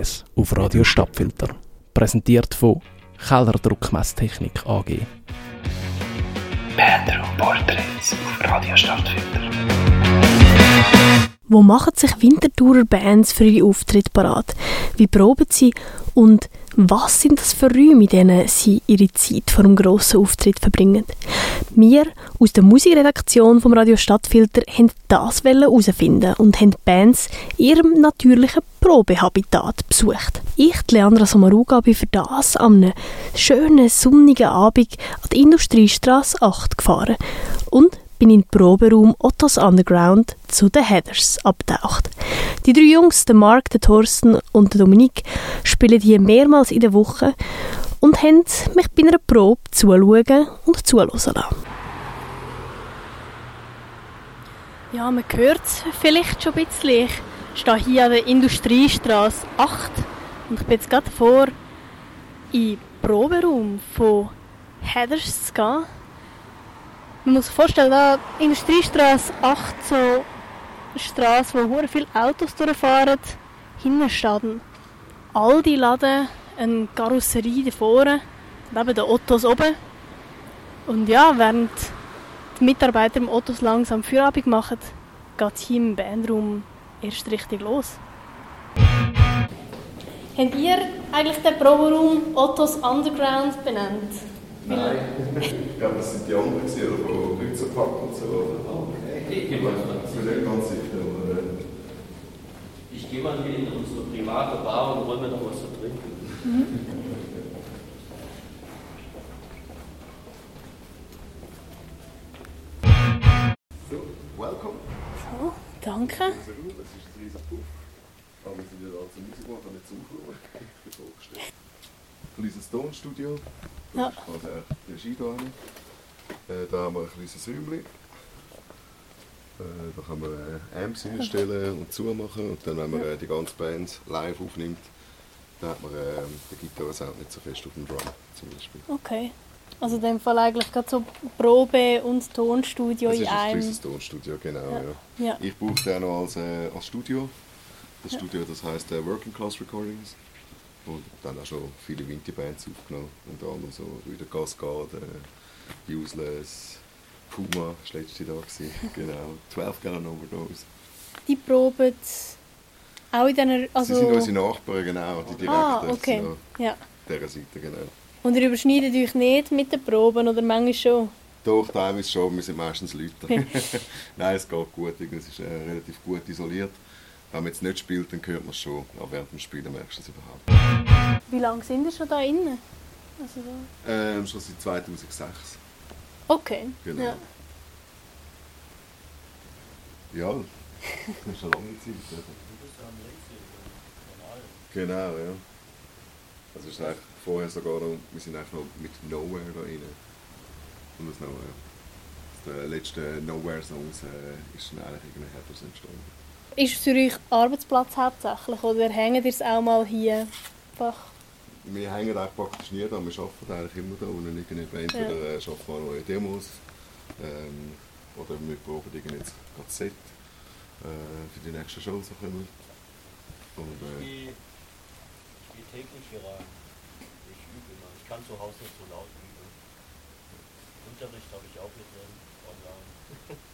Jazz auf Radio Stadtfilter. Präsentiert von Keller Druckmesstechnik AG. Bandroom Portraits auf Radio Stadtfilter. Wo machen sich Winterthurer Bands für ihre Auftritte parat? Wie proben sie? Und was sind das für Räume, in denen sie ihre Zeit vor einem grossen Auftritt verbringen? Wir aus der Musikredaktion vom Radio Stadtfilter haben das herausfinden und haben Bands ihrem natürlichen Probehabitat besucht. Ich, Leandra Sommaruga, bin für das an einem schönen, sonnigen Abend an der Industriestraße 8 gefahren und bin in den Proberaum Ottos Underground zu den Heathers abgetaucht. Die drei Jungs, der Mark, der Thorsten und der Dominik, spielen hier mehrmals in der Woche und haben mich bei einer Probe zuschauen und zuhören lassen. Ja, man hört es vielleicht schon ein bisschen. Ich stehe hier an der Industriestraße 8 und ich bin jetzt gerade vor in den Proberaum von Heathers zu gehen. Man muss sich vorstellen, da Industriestraße 8, so Straße, wo sehr viele Autos durchfahren. Hinten steht ein Aldi-Laden, eine Karosserie da vorne, neben den Autos oben. Und ja, während die Mitarbeiter im Autos langsam Feierabend machen, geht es hier im Bandraum erst richtig los. Habt ihr eigentlich den Proberaum Ottos Underground benannt? Nein. ja, aber das sind die anderen, die von Lützenpack und so. Okay. Ich gehe mal Ich bin nicht ganz sicher, aber. Äh, Ich gehe mal hier in unsere private Bar und hol mir noch was zu trinken. so, welcome. So, danke. Das ist ein riesiger Puff. Aber wir sind ja da zum Musik machen, nicht zum Aufrufen. Ich bin vorgestellt. Kleines Tonstudio. Ja. Das ist quasi auch die Regie da hinten. Äh, da haben wir ein kleines Räumchen. Äh, da kann man äh, Amps hinstellen und zumachen. Und dann, wenn man äh, die ganze Band live aufnimmt, dann hat man äh, den Gitarrensound nicht so fest auf dem Drum zum Beispiel. Okay. Also in dem Fall eigentlich gerade so Probe- und Tonstudio Das in ist ein einem. kleines Tonstudio, genau. Ja. Ja. Ja. Ich brauche den auch noch als, äh, als Studio. Das Studio das heisst äh, Working Class Recordings. Und dann auch schon viele Winterbands aufgenommen. Unter anderem so Rüder Cascade, äh, Useless, Puma, das war letzte da. Gewesen. genau. 12 Gallon Overdose. Die proben auch in diesen... Sie sind Also, unsere Nachbarn, genau. Die direkten. ah, okay. So, Ja. dieser Seite, genau. Und ihr überschneidet euch nicht mit den Proben oder manchmal schon? Doch, teilweise schon. Wir sind meistens Leute. Nein, es geht gut. Es ist äh, relativ gut isoliert. Wenn man jetzt nicht spielt, dann hört man es schon. Aber während dem Spielen merkst du es überhaupt. Wie lange sind ihr schon da innen? Also so. Ähm, schon seit 2006. Okay. Genau. Ja. Ja, das ist eine lange Zeit. oder? Genau, ja. Also es ist eigentlich vorher sogar noch, wir sind eigentlich noch mit Nowhere da rein. Und das Nowhere. Der letzte Nowhere-Songs äh, ist dann eigentlich irgendwie entstanden. Ist es für euch Arbeitsplatz hauptsächlich oder hängt ihr es auch mal hier? Einfach. Wir hängen eigentlich praktisch nie da, wir arbeiten eigentlich immer da unten. Irgendwie. Entweder äh, arbeiten wir an neuen Demos ähm, oder wir proben irgendwie jetzt gerade Set äh, für die nächsten Shows. die kommen. Und, äh, Ich gehe täglich hier rein. Ich übe immer. Ich kann zu Hause nicht so laut üben. Unterricht habe ich auch drin, online.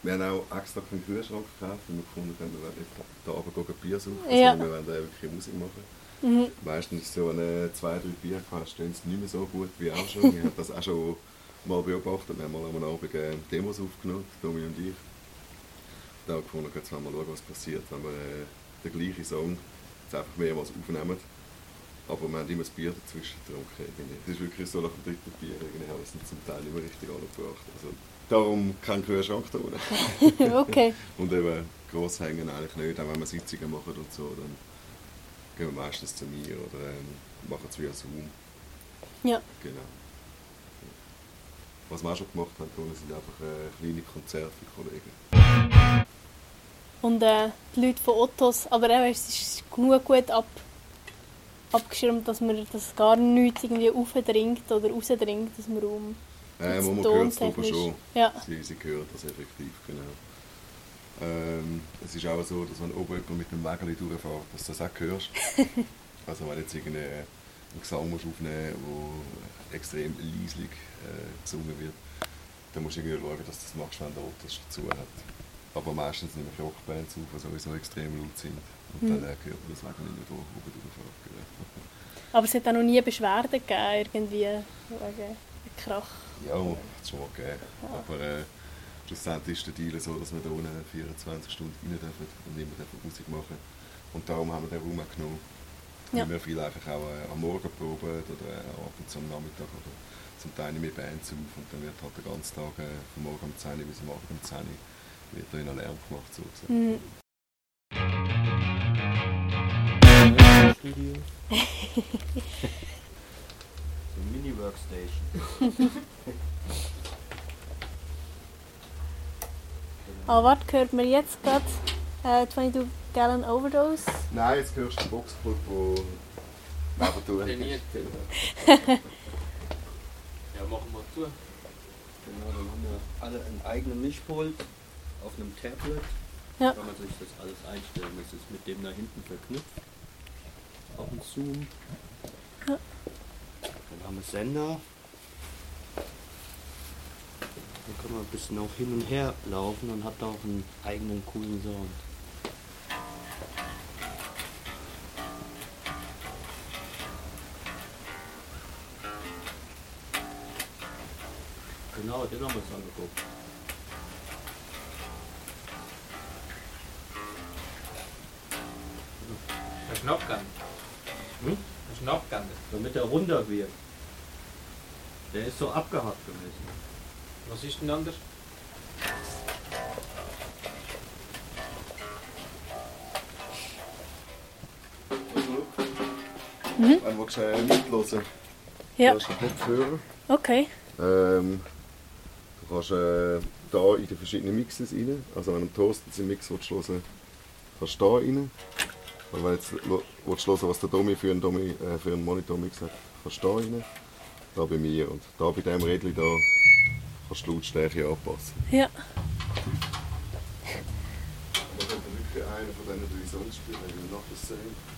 Wir haben auch extra einen Kühlschrank gekauft, weil wir gefunden haben, wir wollen nicht da oben gehen Bier suchen, Ja. sondern wir wollen wirklich Musik machen. Mhm. Meistens ist so eine zwei, drei Bier hast, stehen sie nicht mehr so gut wie auch schon. Wir haben das auch schon mal beobachtet. Wir haben mal am Abend äh, Demos aufgenommen, Tommy und ich. Da haben wir gefunden, jetzt wollen wir mal schauen, was passiert, wenn wir äh, den gleichen Song jetzt einfach mehrmals aufnehmen. Aber wir haben immer das Bier dazwischen getrunken. irgendwie. Es ist wirklich so nach dem dritten Bier, irgendwie haben wir es zum Teil nicht mehr richtig angebracht. Also, darum kein Kühlschrank da unten. okay. Und eben gross hängen eigentlich nicht, auch wenn wir Sitzungen machen und so, dann gehen wir meistens zu mir oder ähm, machen es via Zoom. Ja. Genau. Was wir auch schon gemacht haben, sind einfach äh, kleine Konzerte für Kollegen. Und äh, die Leute von Ottos, aber eben, es ist genug gut ab, abgeschirmt, dass man das gar nichts irgendwie aufdringt oder rausdringt aus dem Raum. Jetzt wo man hört es tontechnisch. schon. Ja. Sie, sie hören das effektiv, genau. Ähm, es ist auch so, dass wenn oben jemand mit dem Wägeli durchfährt, dass du das auch hörst. Also wenn jetzt irgendein einen Gesang musst aufnehmen musst, der extrem leislich äh, gesungen wird, dann musst du irgendwie schauen, dass du das machst, wenn der das dazu hat. Aber meistens nehmen Rockbands auf, die sowieso extrem laut sind. Und Mhm. dann äh, hört man das wegen nicht durch, oben durchfahrt. Aber es hat auch noch nie Beschwerden gegeben, irgendwie wegen Krach. Ja, hat es schon gegeben. Aber äh, schlussendlich ist der Deal so, dass wir da unten 24 Stunden rein dürfen und immer dürfen Musik machen. Und darum haben wir den Raum auch genommen. Ja. Weil wir viel einfach auch äh, am Morgen proben oder äh, abends am Nachmittag oder zum Teil mit Bands auf und dann wird halt den ganzen Tag äh, von morgen um 10 Uhr bis am Abend um 10 Uhr wird da in Lärm gemacht. So. Mhm. Studio. so eine Mini-Workstation. Aber was hört man jetzt gerade? Äh, 22 Gallon Overdose. Nein, jetzt hörst du den Boxpult, der neben du Trainiert. Ja, machen wir zu. Genau, dann haben wir alle einen eigenen Mischpult auf einem Tablet. Ja. Kann man sich das alles einstellen. Das ist mit dem da hinten verknüpft. Auch ein Zoom. Ja. Dann haben wir Sender. Dann kann man ein bisschen auch hin und her laufen und hat da auch einen eigenen coolen Sound. Genau, den haben wir uns angeguckt. Der Schnappgang. Hm? Der Schnappgang. Damit er runter wird. Der ist so abgehackt gewesen. Was ist denn anders? Mhm. Du äh, mithören Ja, Du hast einen Kopfhörer. okay. Ähm, du kannst äh, da in die verschiedenen Mixes rein. Also wenn du einen Toastens-Mix willst hören kannst du da rein. Und wenn du jetzt willst hören, was der Domi für einen, Domi, äh, für einen Monitor-Mix hat, kannst du da rein. Da bei mir. Und da bei diesem Rädchen da kannst du die Lautstärke anpassen. Ja. Da könnte wirklich einer von diesen drei Songs spielen, wenn wir nachher sehen.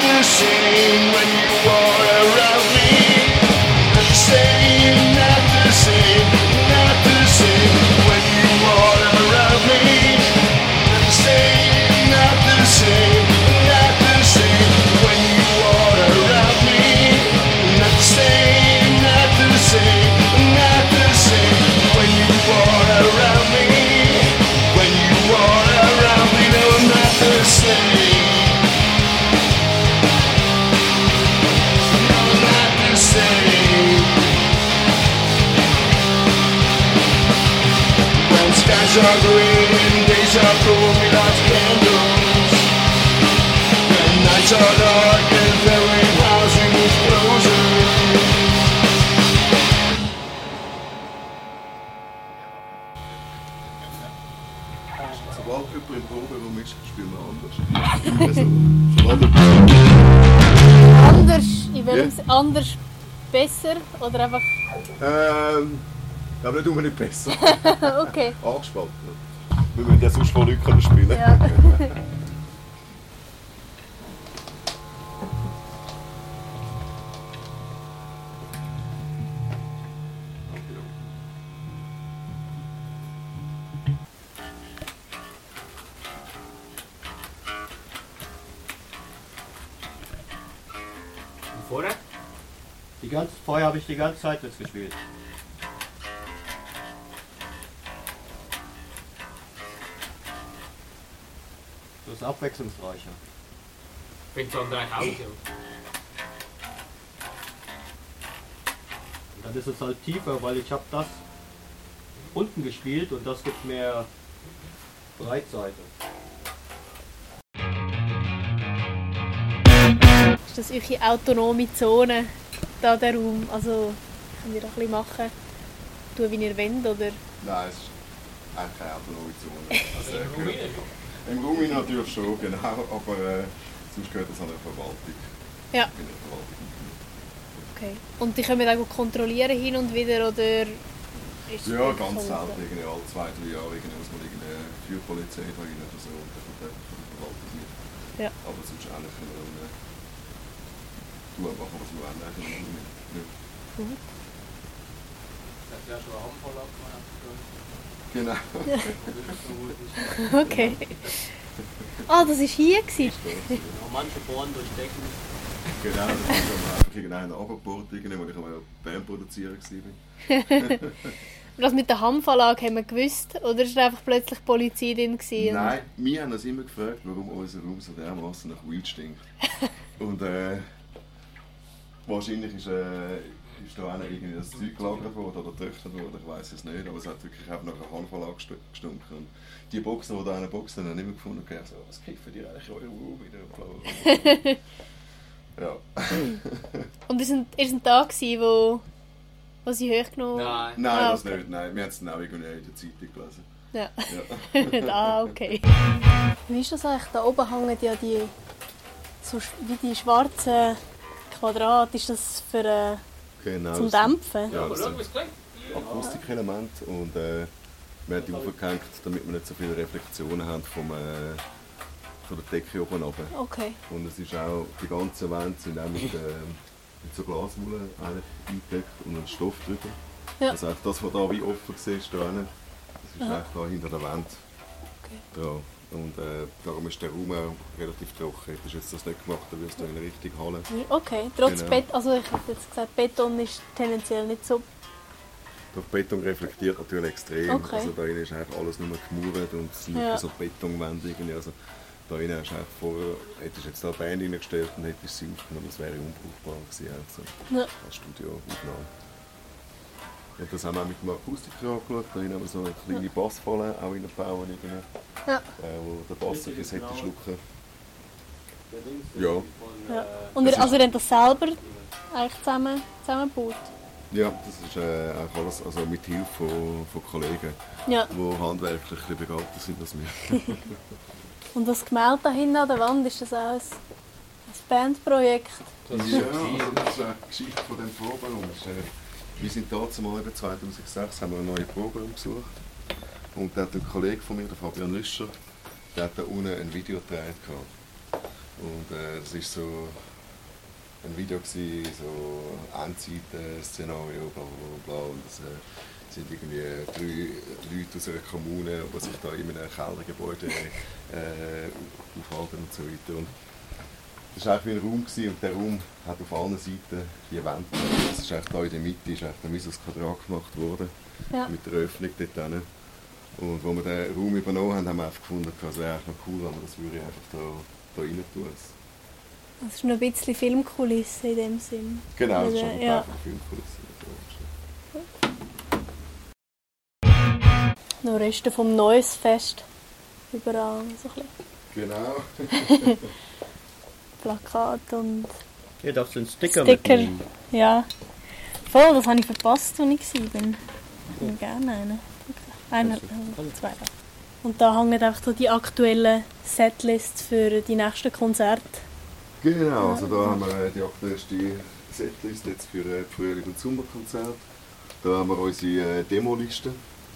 The same when you are are green and days are cold without candles. And nights are dark and every housing is closing. Sobald jemand im Proberaum ist, spielen wir anders. Also, jemand Anders, in welchem Sinne? Anders besser oder einfach. Ähm, aber nicht unbedingt besser. okay. Angespannt. Wir müssen ja sonst vor Leuten können spielen Ja. Und vorher? Die ganze, vorher habe ich die ganze Zeit jetzt gespielt. Ist abwechslungsreicher. Fängt an drei Hause. Und dann ist es halt tiefer, weil ich habe das unten gespielt und das gibt mehr Breitseite. Ist das eure autonome Zone, da der Raum? Also könnt ihr da ein bisschen machen, tun, wie ihr wollt, oder? Nein, es ist eigentlich keine autonome Zone. Also, Im Raum natürlich schon, genau. Aber äh, sonst gehört das an der Verwaltung. Ja. Ich bin in der Verwaltung. Okay. Und die können wir auch kontrollieren hin und wieder, oder? Ja, ganz selten. Irgendwie alle zwei, drei Jahre irgendwie muss man irgendeine Feuerpolizei da rein oder so. Und dann kommt jemand von der Verwaltung mit. Ja. Aber sonst eigentlich können wir dann, äh, tun, machen, was wir wollen. Eigentlich nicht. nicht. Das hat ja schon eine Handvoll gemacht. Genau. Okay. Ah, das war hier? gewesen. Manche Bohren durchdecken. Genau, das ist schon mal einfach irgendeinen abgebohrt, irgendwie, weil ich einmal Bandproduzierer war. Und das mit der Hanfanlage haben wir gewusst, oder ist da einfach plötzlich Polizei drin? gewesen? Nein, wir haben uns immer gefragt, warum unser Raum so dermaßen nach Weed stinkt. Und äh, wahrscheinlich ist, äh, ist da auch irgendwie das Zeug gelagert worden oder getrocknet worden, ich weiß es nicht, aber es hat wirklich einfach nach einer Handverlag gestunken. Und die Boxen, die da eine Boxen haben, immer gefunden, okay, so, was kiffen die eigentlich eurem Raum wieder? Ja. Und ihr sind, ihr sind da gewesen, wo, wo sie hochgenommen Nein. Nein, Ah, das okay. nicht, nein. Wir haben es dann auch irgendwie in der Zeitung gelesen. Ja. Ja. ah, okay. Wie ist das eigentlich? Da oben hängen ja die, so wie die schwarzen Quadrate. Ist das für, äh, Genau. zum Dämpfen? Ja, das sind wie es klingt. Akustikelement und äh, wir haben die aufgehängt, damit wir nicht so viele Reflexionen haben vom, äh, von der Decke oben runter. Okay. Und es ist auch, die ganzen Wände sind auch mit, äh, mit so Glaswolle eingedeckt und ein Stoff drüber. Ja. Also das, was da wie offen siehst, da hinten, das ist Aha. eigentlich da hinter der Wand Okay. dran. Und äh, darum ist der Raum auch relativ trocken. Hättest du jetzt das nicht gemacht, dann würdest du in eine richtig Halle. Okay, trotz Genau. Bett, also ich habe jetzt gesagt, Beton ist tendenziell nicht so. Der Beton reflektiert natürlich extrem. Okay. Also da innen ist eigentlich alles nur gemauert und es sind Ja. so Betonwände irgendwie. Also da innen hast du eigentlich vorher, hättest jetzt da eine Band reingestellt und hättest sie aufgenommen, das wäre unbrauchbar gewesen. Also Ja. als Studioaufnahme. Und das haben wir auch mit dem Akustiker angeschaut. Da haben wir so eine kleine Bassfalle auch reingebaut, irgendwie, Ja. äh, wo der Bass ein bisschen hätte schlucken. Ja. Ja. äh, Und Das ihr, also ihr habt das selber eigentlich zusammen, zusammengebaut? Ja, das ist äh, auch alles also mit Hilfe von, von Kollegen, Ja. die handwerklich ein bisschen begabter sind als wir. Und das Gemälde da hinten an der Wand, ist das auch ein, ein Bandprojekt? Das ist Ja, ja. also das ist eine Geschichte von dem Proberaum. Das ist, äh, Wir sind eben 2006 haben wir einen neuen Proberaum besucht. Und da hat ein Kollege von mir, der Fabian Lüscher, der hat da unten ein Video gedreht. Und äh, das ist so ein Video gewesen, so Endzeiten-Szenario, bla bla bla. Und es äh, sind irgendwie drei Leute aus einer Kommune, die sich da in einem Kellergebäude äh, aufhalten und so weiter. Und das war wie ein Raum gewesen, und der Raum hat auf allen Seiten die Wände. Das ist eigentlich da in der Mitte ist eigentlich ein mieses Quadrat gemacht worden, Ja. mit der Öffnung dort hinten. Und als wir den Raum übernommen haben, haben wir einfach gefunden, es wäre eigentlich noch cool, wenn wir das würde ich einfach da, da rein tun. Das ist noch ein bisschen Filmkulisse in dem Sinn. Genau, das ist Ja. schon einfach eine Filmkulisse. Noch Reste vom Neues Fest. Überall so ein bisschen Genau. Plakat und Hier darfst du einen Sticker, Sticker. mitnehmen. Ja. Voll, das habe ich verpasst, als ich war. Ich hätte gerne einen. Einer, also zwei. Und da hängen einfach so die aktuellen Setlists für die nächsten Konzerte. Genau, also da haben wir äh, die aktuellste Setlist jetzt für äh, Frühling- und Sommerkonzert. Da haben wir unsere äh, Demoliste.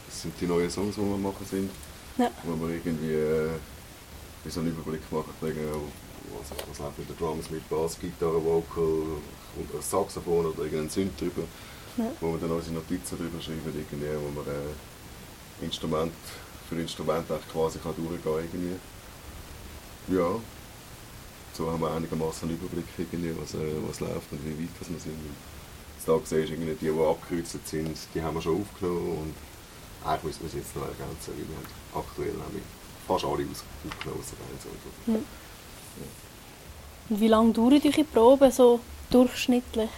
Das sind die neuen Songs, die wir machen sind. Ja. Wo wir irgendwie äh, so einen Überblick machen, wegen, was, was läuft mit den Drums, mit Bass, Gitarre, Vocal und ein Saxophon oder irgendein Synth drüber. Ja. Wo wir dann unsere Notizen drüber schreiben, irgendwie, wo man äh, Instrument für Instrument eigentlich quasi kann durchgehen irgendwie. Ja, so haben wir einigermaßen einen Überblick, irgendwie, was, äh, was läuft und wie weit das wir sind. Jetzt da siehst du, irgendwie, die, die abgekreuzt sind, die haben wir schon aufgenommen und eigentlich müssen wir es jetzt noch ergänzen, weil wir haben aktuell nämlich fast alle aufgenommen, außer eins oder so. Und wie lange dauern eure Proben so durchschnittlich?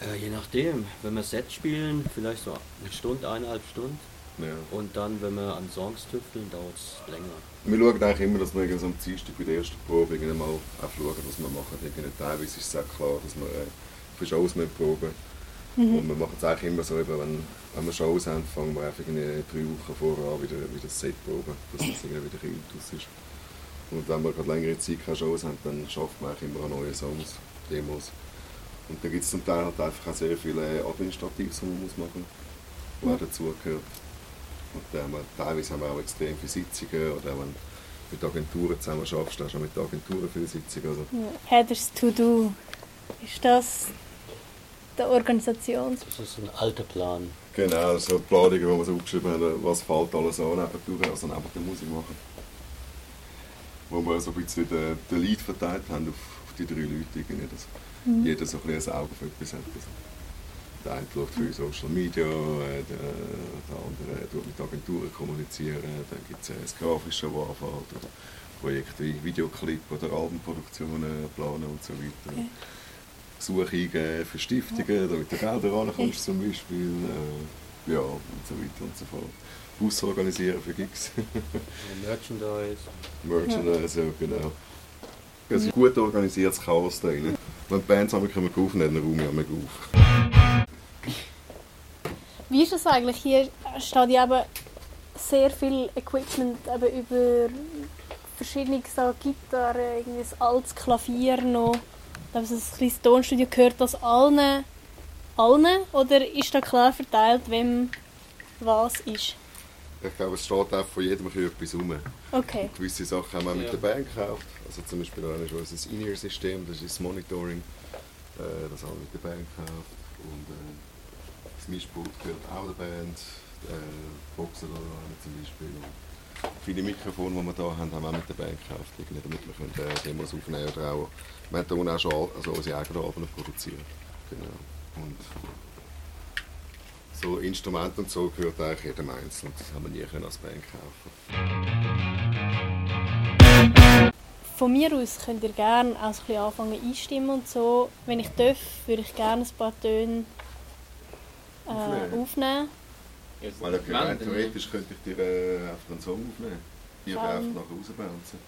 Äh, je nachdem, wenn wir Sets spielen, vielleicht so eine Stunde, eineinhalb Stunden. Ja. Und dann, wenn wir an Songs tüfteln, dauert es länger. Wir schauen eigentlich immer, dass wir so am Dienstag bei der ersten Probe mal auch schauen, was wir machen. Irgendwie teilweise ist es auch klar, dass wir äh, für Shows müssen proben Und wir machen es eigentlich immer so, eben, wenn, wenn wir Shows haben, fangen wir einfach drei Wochen vorher an, wieder, wieder das Set proben, dass das irgendwie wieder ein bisschen ist. Und wenn wir gerade längere Zeit keine Shows haben, dann schafft man eigentlich immer neue Songs, Demos. Und da gibt es zum Teil halt einfach auch sehr viele Administratives, die man muss machen muss, was auch dazugehört. Und dann haben wir, teilweise haben wir auch extrem viele Sitzungen oder wenn du mit Agenturen zusammen schaffst, hast du auch mit Agenturen viele Sitzungen. Also, Headers to do. Ist das der Organisations... Das ist ein alter Plan. genau, so die Planungen, die wir so aufgeschrieben haben, was fällt alles an nebendurch, also neben der Musik machen. Wo wir so ein bisschen den, den Lead verteilt haben auf, auf die drei Leute, irgendwie, dass jeder so ein bisschen ein Auge für etwas hat. Also, der eine schaut für Social Media, äh, der, der andere tut mit Agenturen kommunizieren, dann gibt es äh, das Grafische, das anfällt, oder Projekte wie Videoclip oder Albenproduktionen planen und so weiter. Okay. Suche eingeben für Stiftungen, damit du Gelder rankommst zum Beispiel. Äh, ja, und so weiter und so fort. Bus organisieren für Gigs, Merchandise. Merchandise, ja, genau. Es ist ein gut organisiertes Chaos da drin. Wenn die Bands einmal kommen aufnehmen, dann räume ich einmal auf. Wie ist das eigentlich? Hier steht ja eben sehr viel Equipment eben über verschiedene so Gitarren, irgendwie ein altes Klavier noch. Ich glaube, so ein kleines Tonstudio gehört das allen, allen oder ist da klar verteilt, wem was ist? Ich glaube, es steht auch von jedem ein bisschen etwas rum. Okay. Gewisse Sachen haben wir mit Ja. der Band gekauft. Also zum Beispiel da ist unser In-Ear-System, das ist das Monitoring. Äh, das haben wir mit der Band gekauft. Und äh, das Mischpult gehört auch der Band. Äh, Boxer da haben wir zum Beispiel. Und viele Mikrofone, die wir da haben, haben wir auch mit der Band gekauft, irgendwie, damit wir können, äh, Demos aufnehmen oder auch... Wir haben unten auch schon Al- also unsere eigenen Alben produzieren. Genau. Und so Instrumente und so gehört eigentlich jedem einzeln. Das haben wir nie können als Band kaufen Von mir aus könnt ihr gerne auch so ein bisschen anfangen einstimmen und so. Wenn ich darf, würde ich gerne ein paar Töne äh, Aufnehmen. aufnehmen. Weil okay, rein theoretisch könnte ich dir äh, einfach einen Song aufnehmen. Die Ähm. einfach nachher rausbouncen.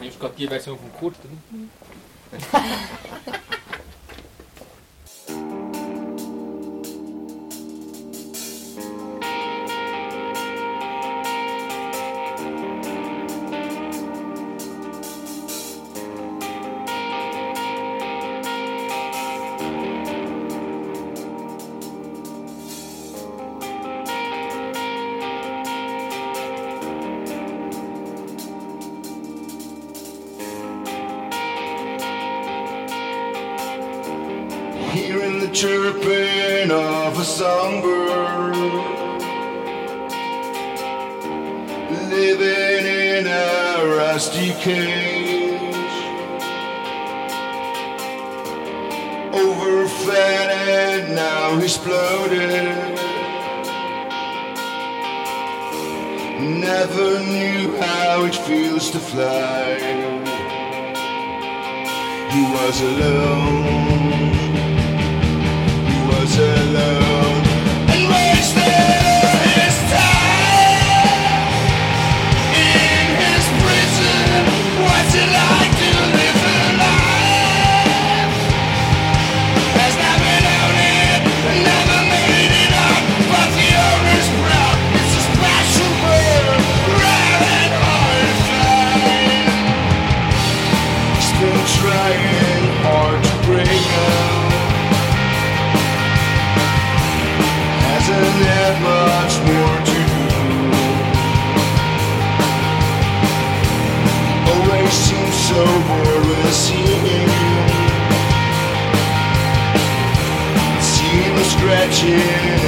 Nimmst gerade die Version von Kurt, oder? And now exploded Never knew how it feels to fly. He was alone so bored you. Seeing the scratching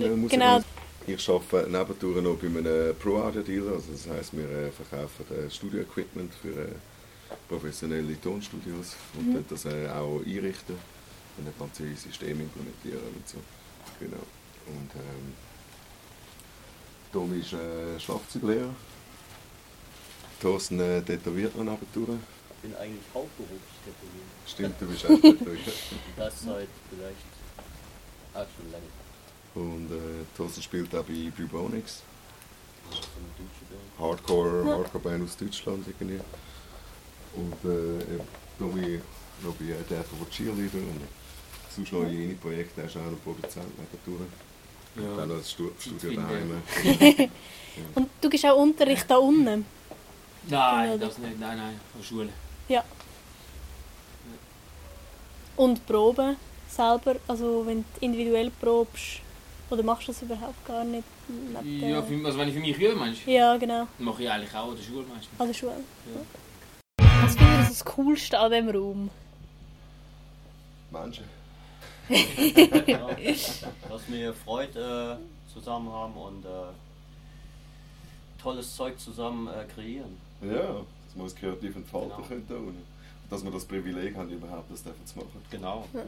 alle Musiker. genau. Ich arbeite nebendurch noch bei einem Pro-Audio-Dealer, also das heisst, wir äh, verkaufen äh, Studio-Equipment für äh, professionelle Tonstudios und Mhm. das auch einrichten und dann ganze System implementieren und so. Genau. Und ähm, Tom ist äh, Schlagzeuglehrer. Thorsten äh, tätowiert noch nebendurch. Ich bin eigentlich hauptberuflich tätowiert. Stimmt, du bist auch tätowiert. Das seit vielleicht auch schon lange. Und äh, Thorsten spielt auch bei Bubonics. Deutsche Band. Hardcore, Hardcore-Band aus Deutschland irgendwie. Und äh, eben Tommy noch bei äh, Death of Cheerleader und sonst noch kleine Projekte, er ist auch noch Produzent nebendurch. Und dann noch das Stu Studio daheim. Und du gibst auch Unterricht da unten. Nein, das nicht. Nein, nein, von Schule. Ja. Und Proben selber, also wenn du individuell probst, oder machst du das überhaupt gar nicht? Ja, für, also wenn ich für mich übe, meinst du? ja genau, Mache ich eigentlich auch an der Schule meistens. an der Schule. Was findest du das Coolste an diesem Raum? Menschen. Ja, dass wir Freude äh, zusammen haben und äh, tolles Zeug zusammen äh, kreieren. Ja, dass wir uns kreativ entfalten Genau. da unten. Dass wir das Privileg haben, überhaupt das zu machen. Genau. Ja.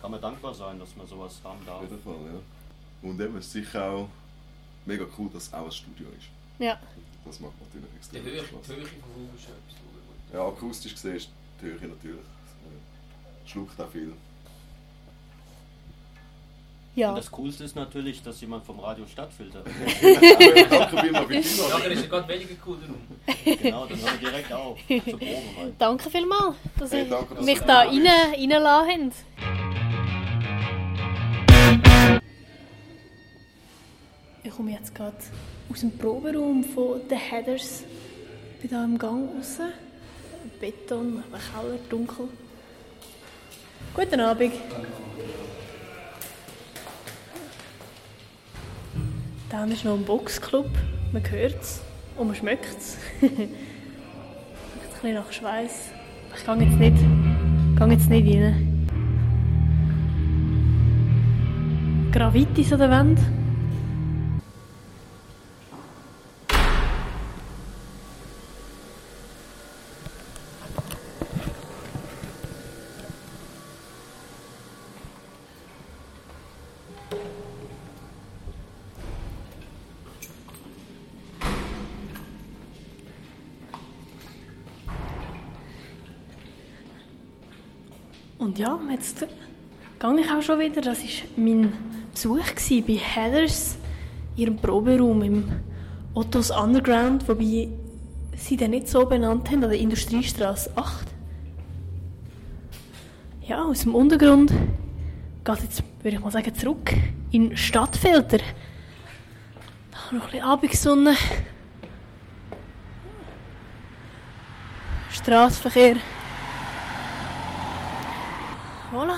Kann man dankbar sein, dass man sowas haben Auf darf. jeden Fall, ja. Und eben, es ist sicher auch mega cool, dass es auch ein Studio ist. Ja. Das macht natürlich Die extrem Höhe, Spaß. die Höhe vom Raum ist etwas. Ja, akustisch gesehen ist die Höhe natürlich. äh, Schluckt auch viel. Und Ja. das Coolste ist natürlich, dass jemand vom Radio Stadtfilter. Ja, aber Einladung. das ist gerade weniger cool genau, dann hören wir direkt auf. Zur Probe rein. Danke vielmals, dass Hey, ihr danke, dass mich da da rein, reingelassen habt. Ich komme jetzt gerade aus dem Proberaum von The Headers. Ich bin hier im Gang raus. Beton, ein Keller, dunkel. Guten Abend. Da ist noch ein Boxclub. Man hört es und man schmeckt es. Ein bisschen nach Schweiß. Ich gehe jetzt nicht, gehe jetzt nicht rein. Gravitis an der Wand. Und ja, jetzt gehe ich auch schon wieder. Das war mein Besuch bei Heathers, ihrem Proberaum im Ottos Underground, wobei sie den nicht so benannt haben, an der Industriestraße 8. Ja, aus dem Untergrund geht jetzt, würde ich mal sagen, zurück in Stadtfelder. Da noch ein bisschen Abendsonne. Straßenverkehr. Voilà.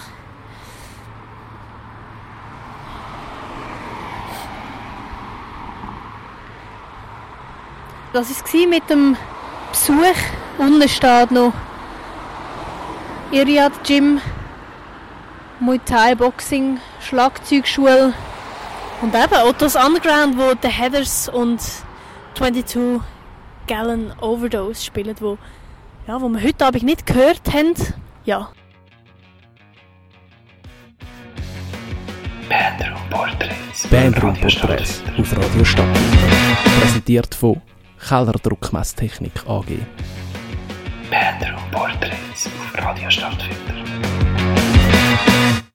Das war mit dem Besuch. Unten steht noch Iriad Gym, Muay Thai Boxing, Schlagzeugschule und eben Ottos Underground, wo The Heathers und 22 Gallon Overdose spielen, wo, ja, wo wir heute Abend nicht gehört haben. Ja, Portraits. Bandroom Radio Porträts Stadtfilter. auf Radio Stadtfilter. Präsentiert von Keller Druckmesstechnik AG. Bandroom Portraits auf Radio Stadtfilter.